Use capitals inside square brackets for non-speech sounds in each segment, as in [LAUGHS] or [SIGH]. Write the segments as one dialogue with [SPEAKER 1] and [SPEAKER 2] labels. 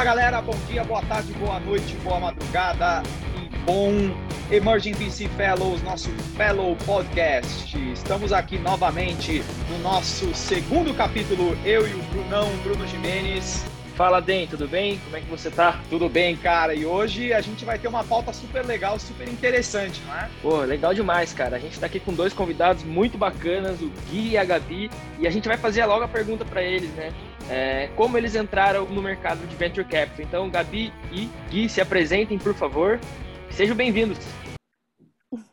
[SPEAKER 1] Fala galera, bom dia, boa tarde, boa noite, boa madrugada e bom Emerging VC Fellows, nosso Fellow Podcast. Estamos aqui novamente no nosso segundo capítulo, eu e o Brunão, Bruno Jimenez.
[SPEAKER 2] Fala, Den, tudo bem? Como é que você tá?
[SPEAKER 1] Tudo bem, cara. E hoje a gente vai ter uma pauta super legal, super interessante, não é?
[SPEAKER 2] Pô, legal demais, cara. A gente tá aqui com dois convidados muito bacanas, o Gui e a Gabi, e a gente vai fazer logo a pergunta para eles, né? É, como eles entraram no mercado de Venture Capital. Então, Gabi e Gui, se apresentem, por favor. Sejam bem-vindos.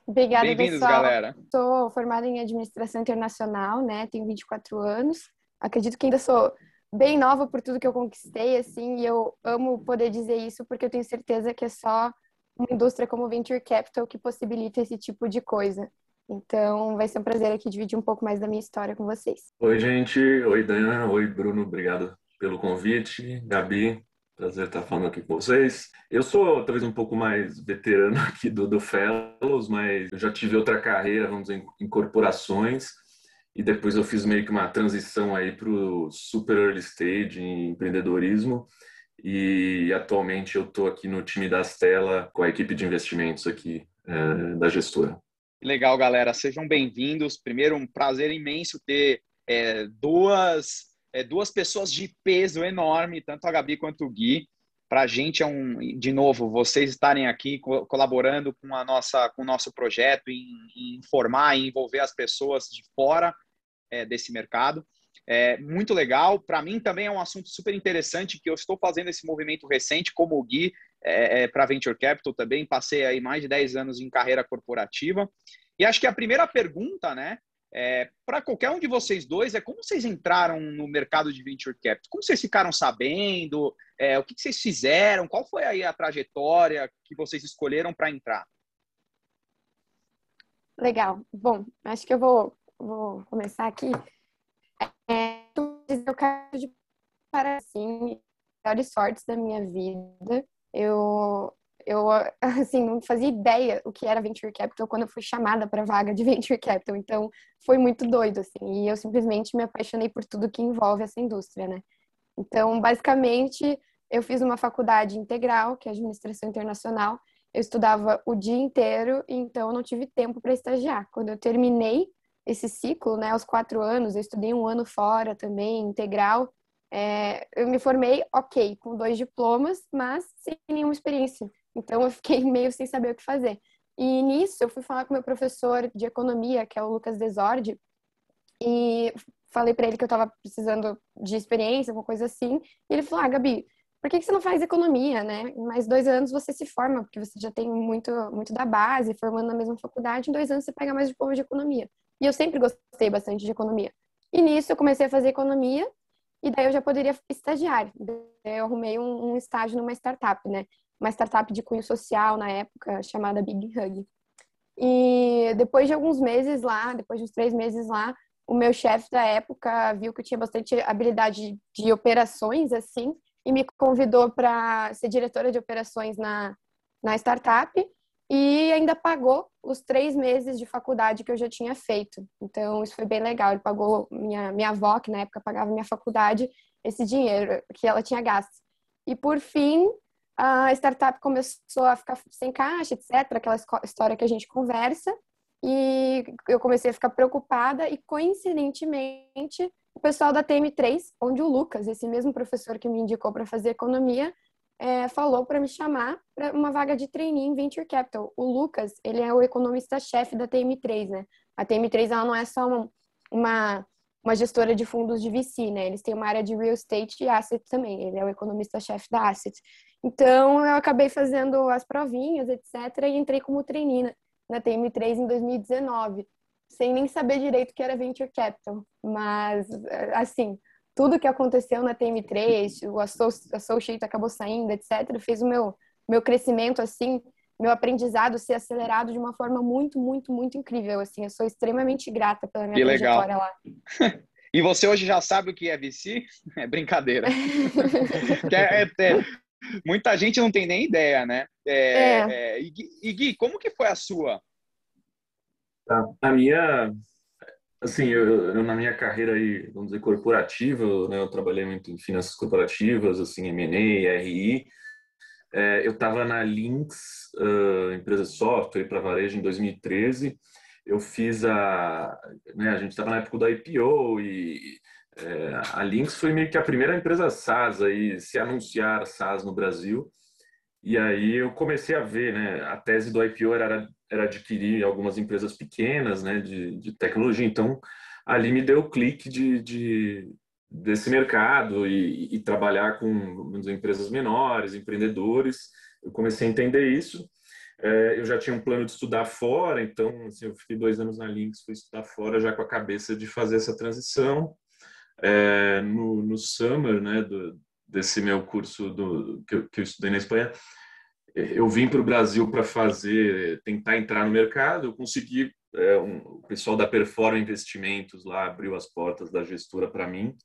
[SPEAKER 3] Obrigada,
[SPEAKER 1] Bem-vindos,
[SPEAKER 3] pessoal.
[SPEAKER 1] galera.
[SPEAKER 3] Sou formada em administração internacional, né? Tenho 24 anos. Acredito que ainda sou bem nova por tudo que eu conquistei, assim, e eu amo poder dizer isso porque eu tenho certeza que é só uma indústria como Venture Capital que possibilita esse tipo de coisa. Então, vai ser um prazer aqui dividir um pouco mais da minha história com vocês.
[SPEAKER 4] Oi, gente. Oi, Dan. Oi, Bruno. Obrigado pelo convite. Gabi, prazer estar falando aqui com vocês. Eu sou talvez um pouco mais veterano [LAUGHS] aqui do, do Fellows, mas eu já tive outra carreira, vamos dizer, em corporações. E depois eu fiz meio que uma transição aí para o super early stage em empreendedorismo. E atualmente eu estou aqui no time da Stella com a equipe de investimentos aqui é, da gestora.
[SPEAKER 1] Legal, galera. Sejam bem-vindos. Primeiro, um prazer imenso ter é, duas, é, duas pessoas de peso enorme, tanto a Gabi quanto o Gui. Para a gente é um, de novo, vocês estarem aqui co colaborando com a nossa, com o nosso projeto em, em informar e envolver as pessoas de fora é, desse mercado. É muito legal. Para mim também é um assunto super interessante que eu estou fazendo esse movimento recente, como o Gui, é, é, para Venture Capital também. Passei aí mais de 10 anos em carreira corporativa. E acho que a primeira pergunta, né, é, para qualquer um de vocês dois, é como vocês entraram no mercado de Venture Capital? Como vocês ficaram sabendo? É, o que, que vocês fizeram? Qual foi aí a trajetória que vocês escolheram para entrar?
[SPEAKER 3] Legal. Bom, acho que eu vou, vou começar aqui. É, eu quero de para assim, melhores sortes da minha vida. Eu, eu [LAUGHS] assim, não fazia ideia o que era Venture Capital quando eu fui chamada para vaga de [LAUGHS] Venture Capital. Então, foi muito doido, assim. E eu simplesmente me apaixonei por tudo que envolve essa indústria, né? Então, basicamente, eu fiz uma faculdade integral, que é Administração Internacional. Eu estudava o dia inteiro, então eu não tive tempo para estagiar. Quando eu terminei esse ciclo, né, aos quatro anos, eu estudei um ano fora também, integral. É, eu me formei, ok, com dois diplomas, mas sem nenhuma experiência. Então eu fiquei [LAUGHS] meio sem saber o que fazer. E nisso eu fui falar com meu professor de economia, que é o Lucas Desordi, e falei para ele que eu estava precisando de experiência, alguma coisa assim. E ele falou: Ah, Gabi, por que, que você não faz economia, né? Em mais dois anos você se forma, porque você já tem muito, muito da base, formando na mesma faculdade, em dois anos você pega mais diploma de economia. E eu sempre gostei bastante de economia. E nisso eu comecei a fazer economia, e daí eu já poderia estagiar. Eu arrumei um, um estágio numa startup, né? Uma startup de cunho social na época, chamada Big Hug. E depois de alguns meses lá, depois de uns três meses lá, o meu chefe da época viu que eu tinha bastante habilidade de operações, assim, e me convidou para ser diretora de operações na, na startup e ainda pagou os três meses de faculdade que eu já tinha feito. Então, isso foi bem legal. Ele pagou minha, minha avó, que na época pagava minha faculdade, esse dinheiro que ela tinha gasto. E, por fim, a startup começou a ficar sem caixa, etc., aquela história que a gente conversa. E eu comecei a ficar preocupada e, coincidentemente, o pessoal da TM3, onde o Lucas, esse mesmo professor que me indicou para fazer economia, é, falou para me chamar para uma vaga de trainee em Venture Capital. O Lucas, ele é o economista-chefe da TM3, né? A TM3, ela não é só uma, uma, uma, gestora de fundos de VC, né? Eles têm uma área de real estate e asset também. Ele é o economista-chefe da asset. Então, eu acabei fazendo as provinhas, etc. E entrei como trainee na, na TM3 em 2019, sem nem saber direito o que era Venture Capital. Mas, assim, tudo que aconteceu na TM3, o associate acabou saindo, etc., fez o meu, meu crescimento, assim, meu aprendizado ser acelerado de uma forma muito, muito, muito incrível, assim. Eu sou extremamente grata pela minha
[SPEAKER 1] que
[SPEAKER 3] trajetória
[SPEAKER 1] legal.
[SPEAKER 3] lá. [LAUGHS]
[SPEAKER 1] e você hoje já sabe o que é VC? É brincadeira. [LAUGHS] é, é, muita gente não tem nem ideia, né? É, e, Gui, como que foi a sua?
[SPEAKER 4] Tá. A minha Assim, eu, eu, na minha carreira aí, vamos dizer, corporativa, né, eu trabalhei muito em finanças corporativas, assim, M&A, RI. É, eu estava na Lynx, uh, empresa de software para varejo, em 2013. Eu fiz a... Né, a gente estava na época da IPO e é, a Lynx foi meio que a primeira empresa SaaS aí se anunciar SaaS no Brasil. E aí eu comecei a ver, né? A tese do IPO era, era adquirir algumas empresas pequenas, né? De, de tecnologia. Então, ali me deu o clique de, de desse mercado e, e, trabalhar com empresas menores, empreendedores. Eu comecei a entender isso. É, eu já tinha um plano de estudar fora, então assim, eu fiquei dois anos na Lynx, fui estudar fora já com a cabeça de fazer essa transição. É, no, no summer, né, do, desse meu curso do, que, eu, que eu estudei na Espanha, eu vim para o Brasil para fazer, tentar entrar no mercado, eu consegui, é, um, o pessoal da Performa Investimentos lá abriu as portas da gestora para mim,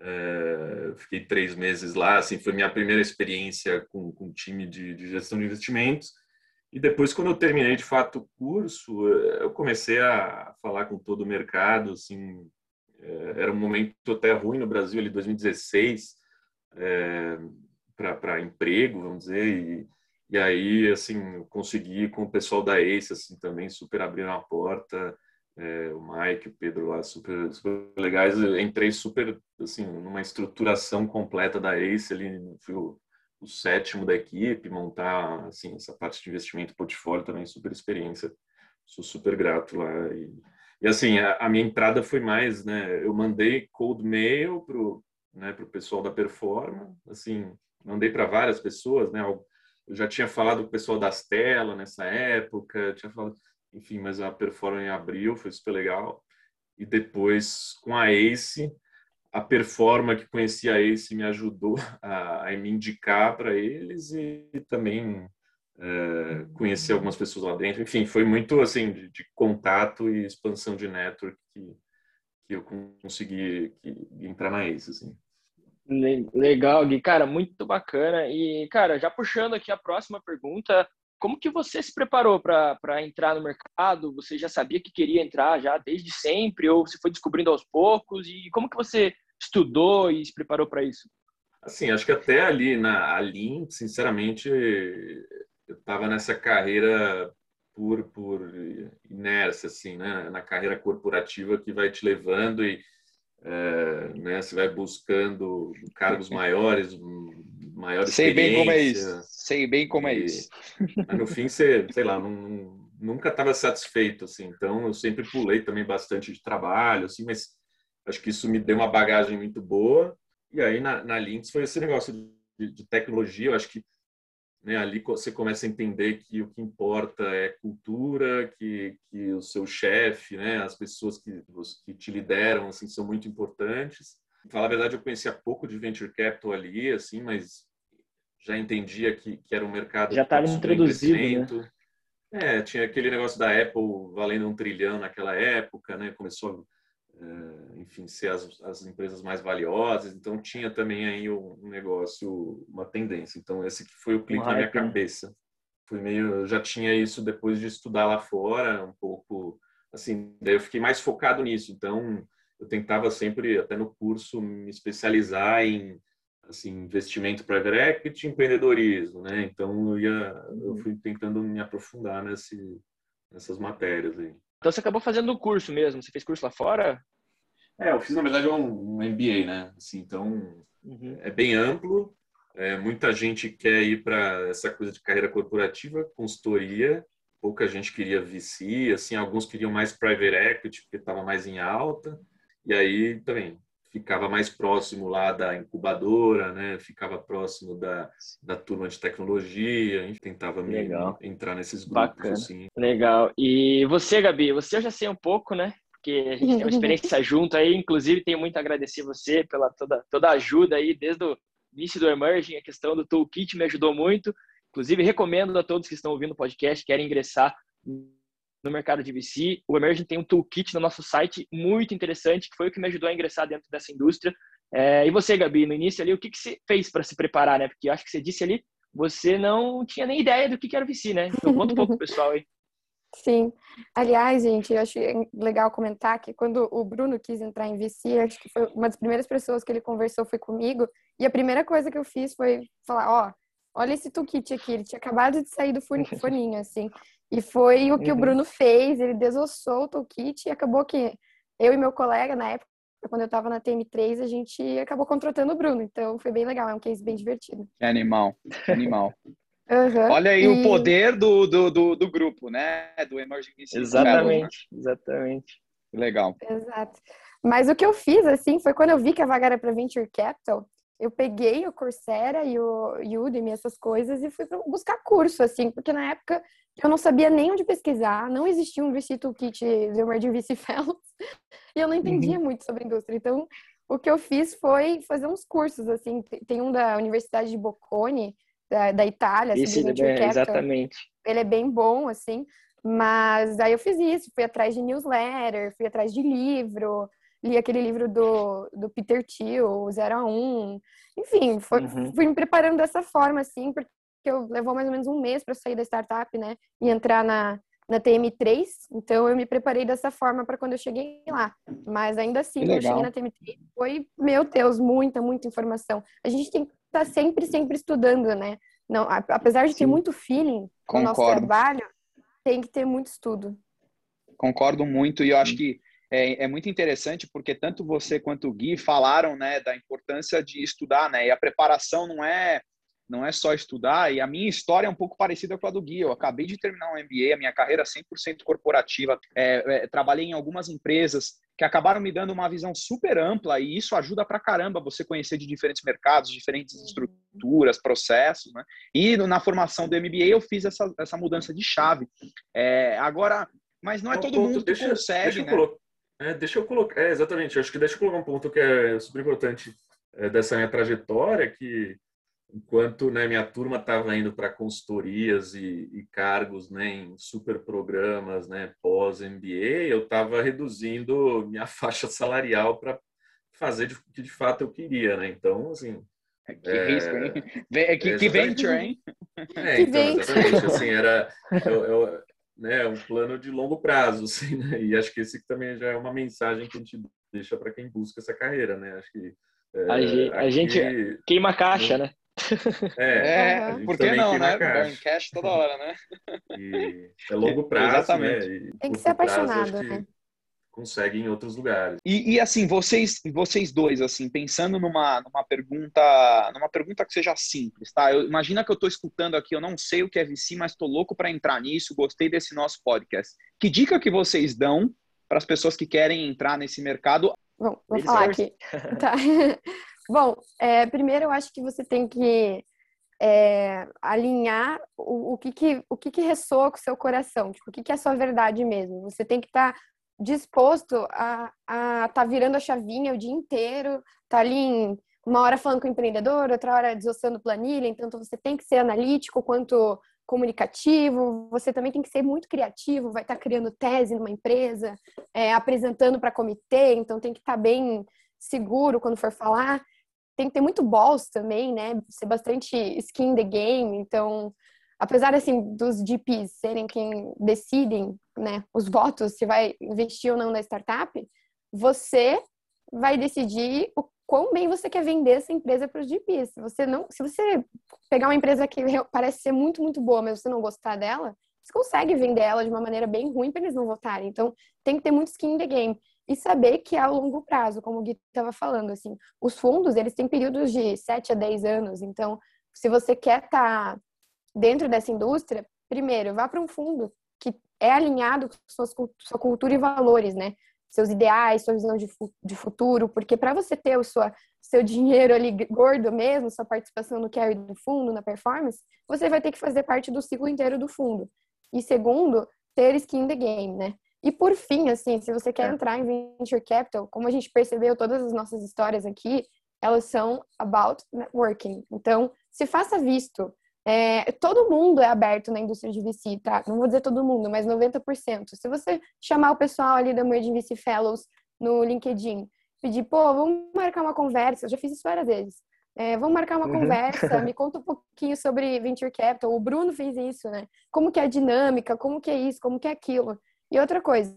[SPEAKER 4] é, fiquei três meses lá, assim, foi minha primeira experiência com, com time de, de gestão de investimentos, e depois, quando eu terminei de fato o curso, eu comecei a falar com todo o mercado, assim, é, era um momento até ruim no Brasil, ali 2016, é, para emprego, vamos dizer, e, e aí, assim, consegui com o pessoal da ACE, assim, também super abriram a porta, é, o Mike, o Pedro lá, super, super legais, eu entrei super, assim, numa estruturação completa da ACE, ali, fui o, o sétimo da equipe, montar, assim, essa parte de investimento portfólio também, super experiência, sou super grato lá, e, e assim, a, a minha entrada foi mais, né, eu mandei cold mail pro né, para o pessoal da Performa, assim, mandei para várias pessoas, né, eu já tinha falado com o pessoal das telas nessa época, tinha falado, enfim, mas a Performa em abril foi super legal, e depois com a Ace, a Performa que conhecia a Ace me ajudou a, a me indicar para eles e também é, conhecer algumas pessoas lá dentro, enfim, foi muito assim de, de contato e expansão de network que, que eu consegui entrar na Ace, assim.
[SPEAKER 2] Legal, Gui. Cara, muito bacana. E, cara, já puxando aqui a próxima pergunta, como que você se preparou para entrar no mercado? Você já sabia que queria entrar já desde sempre ou você foi descobrindo aos poucos? E como que você estudou e se preparou para isso?
[SPEAKER 4] Assim, acho que até ali na Lean, sinceramente, eu estava nessa carreira por, por inércia, assim, né? Na carreira corporativa que vai te levando e é, né, você vai buscando cargos maiores, maior [LAUGHS]
[SPEAKER 1] Sei bem como é isso. Sei bem como é isso. [LAUGHS]
[SPEAKER 4] Mas no fim, você, sei lá, não, nunca estava satisfeito, assim. Então, eu sempre pulei também bastante de trabalho, assim, mas acho que isso me deu uma bagagem muito boa. E aí, na, na Lynx, foi esse negócio de, de tecnologia. Eu acho que né, ali você começa a entender que o que importa é cultura, que, que o seu chefe, né, as pessoas que, que te lideram, assim, são muito importantes. Falar a verdade, eu conhecia pouco de venture capital ali, assim, mas já entendia que, que era um mercado
[SPEAKER 2] já estava introduzido, né?
[SPEAKER 4] É, tinha aquele negócio da Apple valendo um trilhão naquela época, né? Começou enfim, ser as, as empresas mais valiosas. Então, tinha também aí um, negócio, uma tendência. Então, esse que foi o clique na minha né? cabeça. Foi meio, eu já tinha isso depois de estudar lá fora, um pouco, assim, daí eu fiquei mais focado nisso. Então, eu tentava sempre, até no curso, me especializar em assim, investimento private equity, empreendedorismo, né? Então, eu, ia, eu uhum. fui tentando me aprofundar nesse, nessas matérias aí.
[SPEAKER 2] Então você acabou fazendo o curso mesmo? Você fez curso lá fora?
[SPEAKER 4] É, eu fiz na verdade um, um MBA, né? Assim, então uhum. é bem amplo. É, muita gente quer ir para essa coisa de carreira corporativa, consultoria. Pouca gente queria VC, assim, alguns queriam mais private equity porque estava mais em alta. E aí também ficava mais próximo lá da incubadora, né? Ficava próximo da, da turma de tecnologia, a gente tentava Legal. entrar nesses grupos Bacana. assim.
[SPEAKER 2] Legal. E você, Gabi, você eu já sei um pouco, né? Porque a gente tem uma [LAUGHS] experiência junto aí, inclusive tenho muito a agradecer você pela toda toda a ajuda aí desde o início do Emerging, a questão do toolkit me ajudou muito. Inclusive recomendo a todos que estão ouvindo o podcast, querem ingressar no mercado de VC. O Emerging tem um toolkit no nosso site muito interessante, que foi o que me ajudou a ingressar dentro dessa indústria. É, e você, Gabi, no início ali, o que, que você fez para se preparar, né? Porque acho que você disse ali, você não tinha nem ideia do que, que era VC, né? Então conta um pouco, pessoal, aí. [LAUGHS]
[SPEAKER 3] Sim. Aliás, gente, eu acho legal comentar que quando o Bruno quis entrar em VC, acho que foi uma das primeiras pessoas que ele conversou foi comigo, e a primeira coisa que eu fiz foi falar, ó, olha esse toolkit aqui, ele tinha acabado de sair do forninho, [LAUGHS] assim. E foi o que uhum. o Bruno fez, ele desossou o toolkit e acabou que eu e meu colega, na época, quando eu estava na TM3, a gente acabou contratando o Bruno. Então foi bem legal, é um case bem divertido.
[SPEAKER 1] É animal, animal. [LAUGHS] Uhum. Olha aí e... o poder do, do, do, do, grupo, né? Do Emerging
[SPEAKER 2] Exatamente, exatamente.
[SPEAKER 1] Legal.
[SPEAKER 3] Exato. Mas o que eu fiz, assim, foi quando eu vi que a vaga era para Venture Capital, eu peguei o Coursera e o Udemy, essas coisas, e fui buscar curso, assim, porque na época eu não sabia nem onde pesquisar, não existia um VC Toolkit do Emerging VC Fellows, e eu não entendia uhum. muito sobre indústria. Então, o que eu fiz foi fazer uns cursos, assim, tem um da Universidade de Bocconi, da, da Itália,
[SPEAKER 2] isso, assim, é, exatamente.
[SPEAKER 3] Ele é bem bom, assim, mas aí eu fiz isso, fui atrás de newsletter, fui atrás de livro, li aquele livro do, do Peter Thiel, Zero a Um, enfim, foi, uhum. fui me preparando dessa forma, assim, porque eu levou mais ou menos um mês para sair da startup, né, e entrar na, na TM3, então eu me preparei dessa forma para quando eu cheguei lá. Mas ainda assim, quando eu cheguei na TM3, foi, meu Deus, muita, muita informação. A gente tem que estar tá sempre, sempre estudando, né? Não, apesar de Sim. ter muito feeling com o nosso trabalho, tem que ter muito estudo.
[SPEAKER 1] Concordo muito e eu acho que é, é, muito interessante porque tanto você quanto o Gui falaram né, da importância de estudar, né? E a preparação não é não é só estudar, e a minha história é um pouco parecida com a do Gui. Eu acabei de terminar um MBA, a minha carreira é 100% corporativa. É, é, trabalhei em algumas empresas que acabaram me dando uma visão super ampla e isso ajuda pra caramba você conhecer de diferentes mercados, diferentes estruturas, processos, né? E na formação do MBA eu fiz essa, essa mudança de chave. É, agora, mas não é todo mundo que deixa, consegue,
[SPEAKER 4] deixa né? É, deixa eu colocar, é, exatamente, acho que deixa eu colocar um ponto que é super importante é, dessa minha trajetória, que enquanto né, minha turma estava indo para consultorias e, e, cargos né, em super programas né, pós-MBA, eu estava reduzindo minha [LAUGHS] faixa salarial para fazer o que de fato eu queria. Né? Então, assim...
[SPEAKER 1] Que é, risco, hein? É, que, que venture, hein?
[SPEAKER 4] É, então, exatamente. Assim, era, eu, eu, né, um plano de longo prazo, [LAUGHS] assim, né? E acho que esse também já é uma mensagem que a gente deixa para quem busca essa carreira, né? Acho que...
[SPEAKER 2] É, a, gente, aqui, a gente queima a caixa, né?
[SPEAKER 1] É, é por que não, né? Burn cash toda hora, né?
[SPEAKER 4] E é longo prazo, né? Exatamente.
[SPEAKER 3] né? Tem que ser apaixonado, prazo, né?
[SPEAKER 4] Consegue em outros lugares.
[SPEAKER 1] E, e, assim, vocês, vocês dois, assim, pensando numa, numa pergunta, numa pergunta que seja simples, tá? Eu, imagina que eu estou escutando aqui, eu não sei o que é VC, mas estou louco para entrar nisso, gostei desse nosso podcast. Que dica que vocês dão para as pessoas que querem entrar nesse mercado?
[SPEAKER 3] Bom, vou Eles falar aqui. tá. [LAUGHS] Bom, é, primeiro eu acho que você tem que é, alinhar o, o, que, que, o que, que ressoa com o seu coração, tipo, o que, que é a sua verdade mesmo. Você tem que estar tá disposto a estar tá virando a chavinha o dia inteiro, tá ali em, uma hora falando com o empreendedor, outra hora desossando planilha, então você tem que ser analítico quanto comunicativo, você também tem que ser muito criativo, vai estar tá criando tese numa empresa, é, apresentando para comitê, então tem que estar tá bem seguro quando for falar tem que ter muito balls também, né? Ser bastante skin in the game. Então, apesar assim dos GPs serem quem decidem, né, os votos se vai investir ou não na startup, você vai decidir o quão bem você quer vender essa empresa para os GPs. Se você não, se você pegar uma empresa que parece ser muito muito boa, mas você não gostar dela, você consegue vender ela de uma maneira bem ruim para eles não votarem. Então, tem que ter muito skin in the game e saber que é a longo prazo, como o Gui estava falando, assim, os fundos, eles têm períodos de 7 a 10 anos, então, se você quer estar tá dentro dessa indústria, primeiro, vá para um fundo é alinhado com sua, sua cultura e valores, né? Seus ideais, sua visão de, de futuro, porque para você ter o sua, seu dinheiro ali gordo mesmo, sua participação no carry do fundo, na performance, você vai ter que fazer parte do ciclo inteiro do fundo. E segundo, ter skin in the game, né? E por fim, assim, se você quer é. entrar em venture capital, como a gente percebeu, todas as nossas histórias aqui, elas são about networking. Então, se faça visto. É, todo mundo é aberto na indústria de VC, tá? Não vou dizer todo mundo, mas 90%. Se você chamar o pessoal ali da Merge VC Fellows no LinkedIn, pedir, pô, vamos marcar uma conversa, eu já fiz isso várias vezes. É, vamos marcar uma uhum. conversa, [LAUGHS] me conta um pouquinho sobre Venture Capital. O Bruno fez isso, né? Como que é a dinâmica, como que é isso, como que é aquilo. E outra coisa,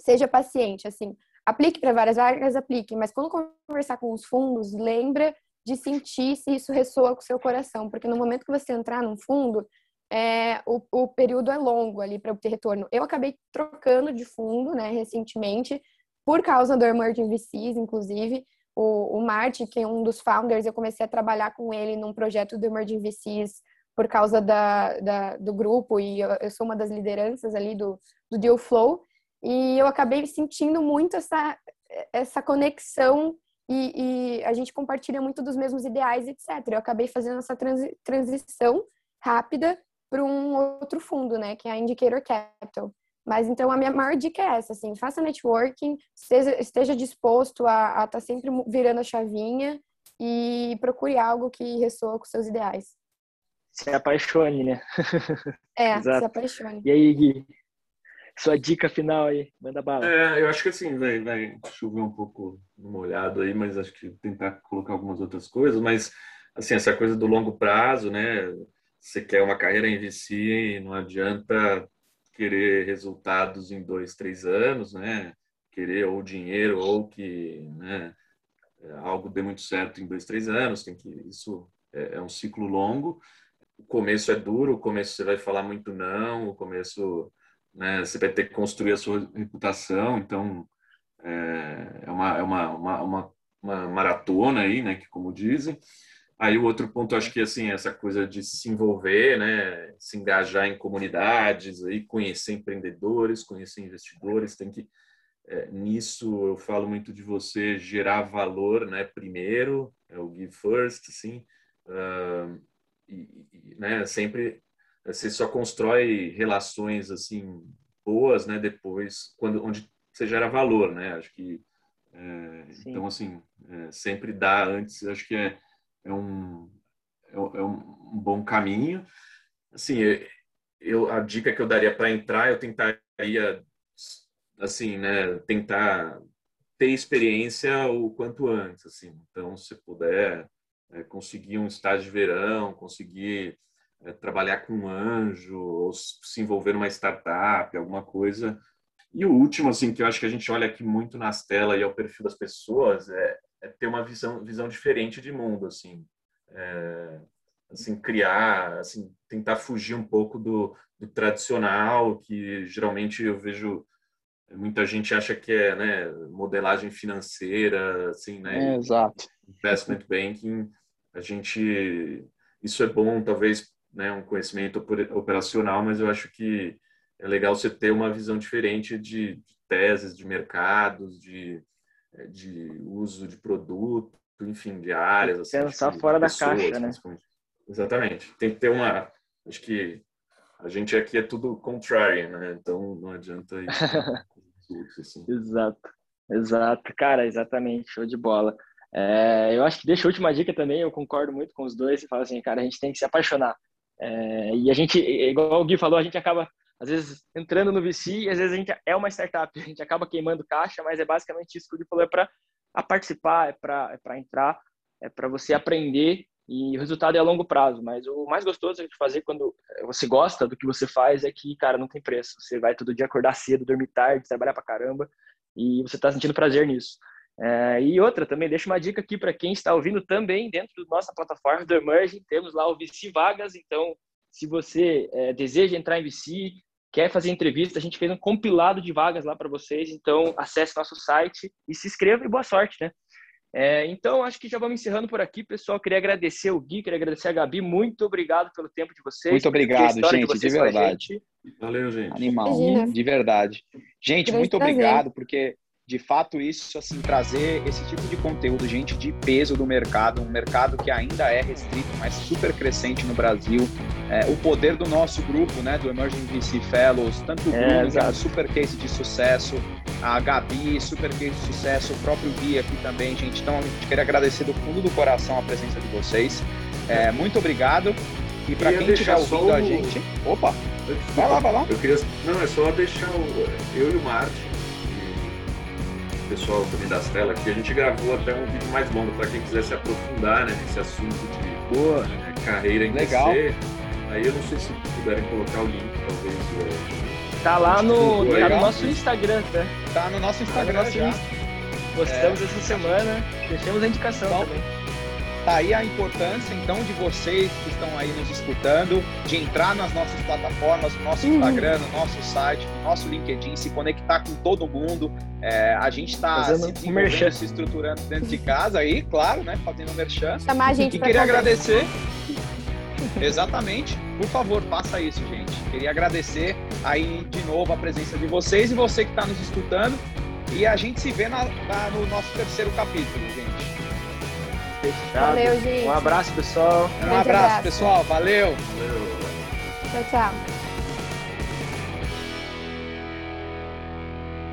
[SPEAKER 3] seja paciente, assim, aplique para várias vagas, aplique, mas quando conversar com os fundos, lembra de sentir se isso ressoa com o seu coração, porque no momento que você entrar num fundo, é, o, o período é longo ali para obter retorno. Eu acabei trocando de fundo, né, recentemente, por causa do Emerging VCs, inclusive, o, o que é um dos founders, eu comecei a trabalhar com ele num projeto do Emerging VCs por causa da, da do grupo e eu, eu, sou uma das lideranças ali do, do Deal Flow e eu acabei sentindo muito essa, essa conexão e, e a gente compartilha muito dos mesmos ideais, etc. Eu acabei fazendo essa transi transição rápida para um outro fundo, né, que é a Indicator Capital. Mas então a minha maior dica é essa, assim, faça networking, esteja, esteja disposto a estar tá sempre virando a chavinha e procure algo que ressoa com seus ideais.
[SPEAKER 2] Se apaixone, né?
[SPEAKER 3] É, [LAUGHS] se apaixone.
[SPEAKER 2] E aí, Gui? Sua dica final aí, manda bala.
[SPEAKER 4] É, eu acho que assim, vai, vai chover um pouco molhado aí, mas acho que tentar colocar algumas outras coisas, mas assim, essa coisa do longo prazo, né? Você quer uma carreira em VC, não adianta querer resultados em dois, três anos, né? Querer ou dinheiro ou que né, algo dê muito certo em dois, três anos. Tem que isso é, é um ciclo longo. O começo é duro, o começo você vai falar muito não, o começo né, você vai ter que construir a sua reputação. Então é, é uma, é uma, uma, uma, uma maratona aí, né? Que como dizem. Aí o outro ponto, acho que assim, essa coisa de se envolver, né, se engajar em comunidades, aí conhecer empreendedores, conhecer investidores, tem que é, nisso eu falo muito de você gerar valor, né, primeiro, é o give first, assim, uh, e, e, né, sempre você só constrói relações assim boas, né, depois quando onde você gera valor, né, acho que é, então assim é, sempre dá antes, acho que é é um, é, é um bom caminho. Assim, eu, a dica que eu daria para entrar, eu tentaria, assim, né, tentar ter experiência o quanto antes, assim. Então, se puder é, conseguir um estágio de verão, conseguir trabalhar com um anjo, ou se envolver numa startup, alguma coisa. E o último, assim, que eu acho que a gente olha aqui muito nas telas e é o perfil das pessoas, é, é ter uma visão, visão diferente de mundo, assim. É, assim, criar, assim, tentar fugir um pouco do, do tradicional, que geralmente eu vejo muita gente acha que é né, modelagem financeira, assim, né?
[SPEAKER 1] É, exato.
[SPEAKER 4] Investment banking, a gente, isso é bom, talvez, né, um conhecimento operacional, mas eu acho que é legal você ter uma visão diferente de, de teses, de mercados, de é, de uso de produto, enfim, de áreas.
[SPEAKER 2] Assim, Pensar de, fora pessoas, da caixa, né?
[SPEAKER 4] Exatamente. Tem que ter uma. Acho que a gente aqui é tudo contrário, né? Então não adianta ir. [LAUGHS]
[SPEAKER 2] assim. Exato. Exato, cara, exatamente, show de bola. É, eu acho que deixa a última dica também, eu concordo muito com os dois, e falo assim, cara, a gente tem que se apaixonar. É, e a gente, igual o Gui falou, a gente acaba às vezes entrando no VC, e às vezes a gente é uma startup, a gente acaba queimando caixa, mas é basicamente isso que o Gui falou, é para participar, é para é entrar, é para você aprender e o resultado é a longo prazo. Mas o mais gostoso de fazer quando você gosta do que você faz é que, cara, não tem preço. Você vai todo dia acordar cedo, dormir tarde, trabalhar para caramba e você está sentindo prazer nisso. É, e outra também, deixa uma dica aqui para quem está ouvindo também dentro da nossa plataforma do Emerging, temos lá o VC Vagas, então se você é, deseja entrar em VC, quer fazer entrevista, a gente fez um compilado de vagas lá para vocês, então acesse nosso site e se inscreva e boa sorte, né? É, então, acho que já vamos encerrando por aqui, pessoal. Queria agradecer o Gui, queria agradecer a Gabi. Muito obrigado pelo tempo de vocês.
[SPEAKER 1] Muito obrigado, gente, de, de verdade.
[SPEAKER 4] Gente. Valeu, gente.
[SPEAKER 1] Animal, Imagina. de verdade. Gente, muito obrigado, porque de fato isso assim trazer esse tipo de conteúdo, gente de peso do mercado, um mercado que ainda é restrito, mas super crescente no Brasil. É, o poder do nosso grupo, né, do Emerging VC Fellows, tanto o é, Bruno, que é um super case de sucesso, a Gabi, super case de sucesso, o próprio Gui aqui também, gente. Então a gente queria agradecer do fundo do coração a presença de vocês. É, muito obrigado. E para quem estiver ouvindo o... a gente, opa, vai lá, vai lá.
[SPEAKER 4] Eu queria, não, é só deixar o, eu e o Marte pessoal também das telas aqui, a gente gravou até um vídeo mais longo para quem quiser se aprofundar né, nesse assunto de
[SPEAKER 2] Boa.
[SPEAKER 4] né, carreira em
[SPEAKER 1] Legal.
[SPEAKER 4] PC. Aí eu não sei se puderem colocar o link, talvez. é,
[SPEAKER 2] Tá lá no, tá no nosso Instagram, tá?
[SPEAKER 1] Tá no nosso
[SPEAKER 2] Tá no
[SPEAKER 1] Instagram
[SPEAKER 2] nosso
[SPEAKER 1] já.
[SPEAKER 2] Insta. Postamos essa semana, deixamos a indicação
[SPEAKER 1] Então,
[SPEAKER 2] também.
[SPEAKER 1] Tá aí a importância, então, de vocês que estão aí nos escutando, de entrar nas nossas plataformas, no nosso
[SPEAKER 3] Uhum.
[SPEAKER 1] Instagram, no nosso site, no nosso LinkedIn, se conectar com todo mundo. É, a gente está se desenvolvendo,
[SPEAKER 2] merchan.
[SPEAKER 1] se estruturando dentro de casa aí, claro, né? Fazendo merchan.
[SPEAKER 3] Chamar a gente
[SPEAKER 1] E queria
[SPEAKER 3] conversa.
[SPEAKER 1] agradecer. Exatamente. Por favor, faça isso, gente. Queria agradecer aí de novo a presença de vocês e você que está nos escutando. E a gente se vê na- na- no nosso terceiro capítulo.
[SPEAKER 2] Fechado.
[SPEAKER 3] Valeu, gente.
[SPEAKER 2] Um abraço, pessoal.
[SPEAKER 1] Um abraço,
[SPEAKER 3] abraço.
[SPEAKER 1] pessoal. Valeu!
[SPEAKER 4] valeu.
[SPEAKER 3] Tchau, tchau.